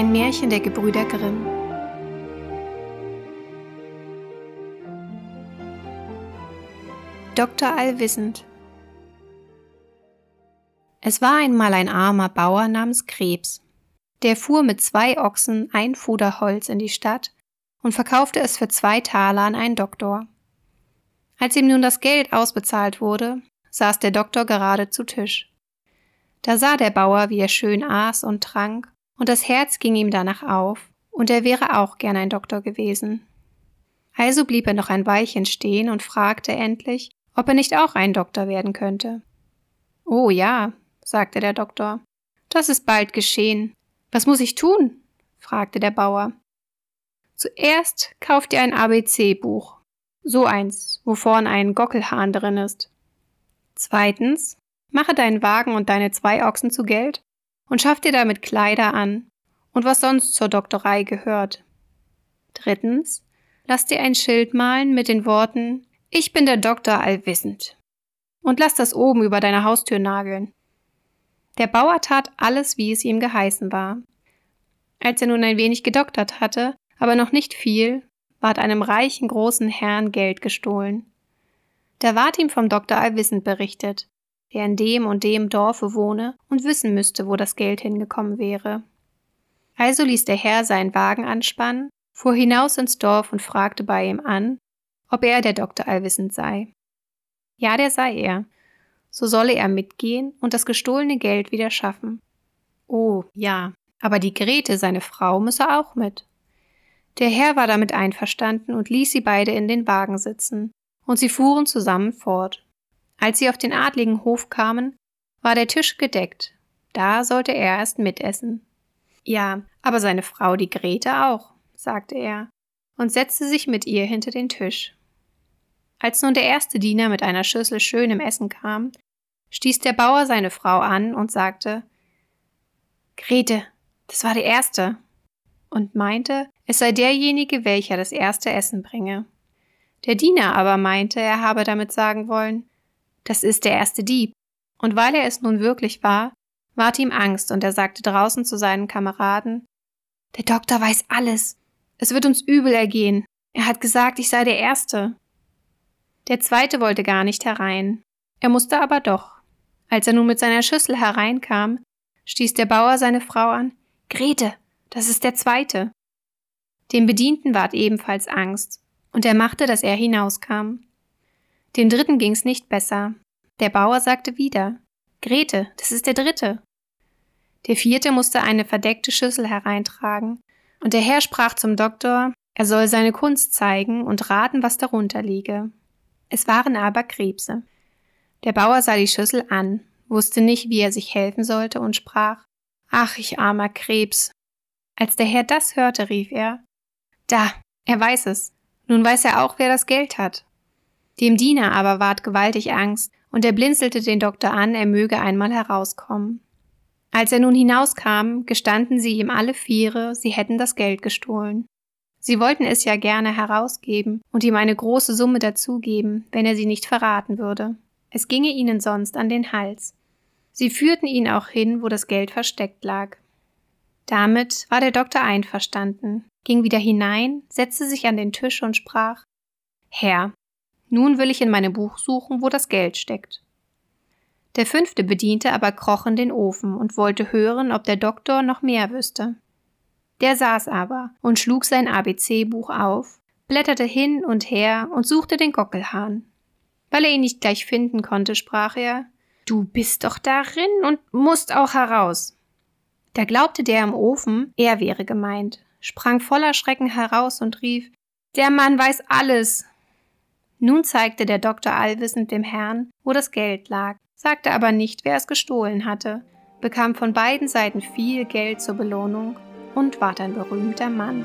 Ein Märchen der Gebrüder Grimm. Dr. Allwissend Es war einmal ein armer Bauer namens Krebs. Der fuhr mit zwei Ochsen ein Fuder Holz in die Stadt und verkaufte es für zwei Taler an einen Doktor. Als ihm nun das Geld ausbezahlt wurde, saß der Doktor gerade zu Tisch. Da sah der Bauer, wie er schön aß und trank und das Herz ging ihm danach auf, und er wäre auch gern ein Doktor gewesen. Also blieb er noch ein Weilchen stehen und fragte endlich, ob er nicht auch ein Doktor werden könnte. Oh ja, sagte der Doktor, das ist bald geschehen. Was muss ich tun? fragte der Bauer. Zuerst kauft ihr ein ABC-Buch, so eins, wo vorn ein Gockelhahn drin ist. Zweitens, mache deinen Wagen und deine zwei Ochsen zu Geld und schaff dir damit Kleider an und was sonst zur Doktorei gehört. Drittens, lass dir ein Schild malen mit den Worten Ich bin der Doktor allwissend und lass das oben über deine Haustür nageln. Der Bauer tat alles, wie es ihm geheißen war. Als er nun ein wenig gedoktert hatte, aber noch nicht viel, ward einem reichen großen Herrn Geld gestohlen. Da ward ihm vom Doktor allwissend berichtet, der in dem und dem Dorfe wohne und wissen müsste, wo das Geld hingekommen wäre. Also ließ der Herr seinen Wagen anspannen, fuhr hinaus ins Dorf und fragte bei ihm an, ob er der Doktor allwissend sei. Ja, der sei er. So solle er mitgehen und das gestohlene Geld wieder schaffen. Oh, ja, aber die Grete, seine Frau, müsse auch mit. Der Herr war damit einverstanden und ließ sie beide in den Wagen sitzen, und sie fuhren zusammen fort. Als sie auf den adligen Hof kamen, war der Tisch gedeckt. Da sollte er erst mitessen. Ja, aber seine Frau, die Grete, auch, sagte er, und setzte sich mit ihr hinter den Tisch. Als nun der erste Diener mit einer Schüssel schönem Essen kam, stieß der Bauer seine Frau an und sagte Grete, das war der Erste, und meinte, es sei derjenige, welcher das erste Essen bringe. Der Diener aber meinte, er habe damit sagen wollen, das ist der erste Dieb. Und weil er es nun wirklich war, ward ihm Angst und er sagte draußen zu seinen Kameraden, der Doktor weiß alles. Es wird uns übel ergehen. Er hat gesagt, ich sei der Erste. Der Zweite wollte gar nicht herein. Er musste aber doch. Als er nun mit seiner Schüssel hereinkam, stieß der Bauer seine Frau an. Grete, das ist der Zweite. Dem Bedienten ward ebenfalls Angst, und er machte, dass er hinauskam. Dem dritten ging's nicht besser. Der Bauer sagte wieder, Grete, das ist der dritte. Der vierte musste eine verdeckte Schüssel hereintragen, und der Herr sprach zum Doktor, er soll seine Kunst zeigen und raten, was darunter liege. Es waren aber Krebse. Der Bauer sah die Schüssel an, wusste nicht, wie er sich helfen sollte und sprach, Ach, ich armer Krebs. Als der Herr das hörte, rief er, Da, er weiß es. Nun weiß er auch, wer das Geld hat. Dem Diener aber ward gewaltig Angst, und er blinzelte den Doktor an, er möge einmal herauskommen. Als er nun hinauskam, gestanden sie ihm alle Viere, sie hätten das Geld gestohlen. Sie wollten es ja gerne herausgeben und ihm eine große Summe dazugeben, wenn er sie nicht verraten würde. Es ginge ihnen sonst an den Hals. Sie führten ihn auch hin, wo das Geld versteckt lag. Damit war der Doktor einverstanden, ging wieder hinein, setzte sich an den Tisch und sprach Herr, nun will ich in meinem Buch suchen, wo das Geld steckt. Der fünfte Bediente aber kroch in den Ofen und wollte hören, ob der Doktor noch mehr wüsste. Der saß aber und schlug sein ABC-Buch auf, blätterte hin und her und suchte den Gockelhahn. Weil er ihn nicht gleich finden konnte, sprach er, Du bist doch darin und musst auch heraus. Da glaubte der im Ofen, er wäre gemeint, sprang voller Schrecken heraus und rief, Der Mann weiß alles, nun zeigte der Doktor allwissend dem Herrn, wo das Geld lag, sagte aber nicht, wer es gestohlen hatte, bekam von beiden Seiten viel Geld zur Belohnung und ward ein berühmter Mann.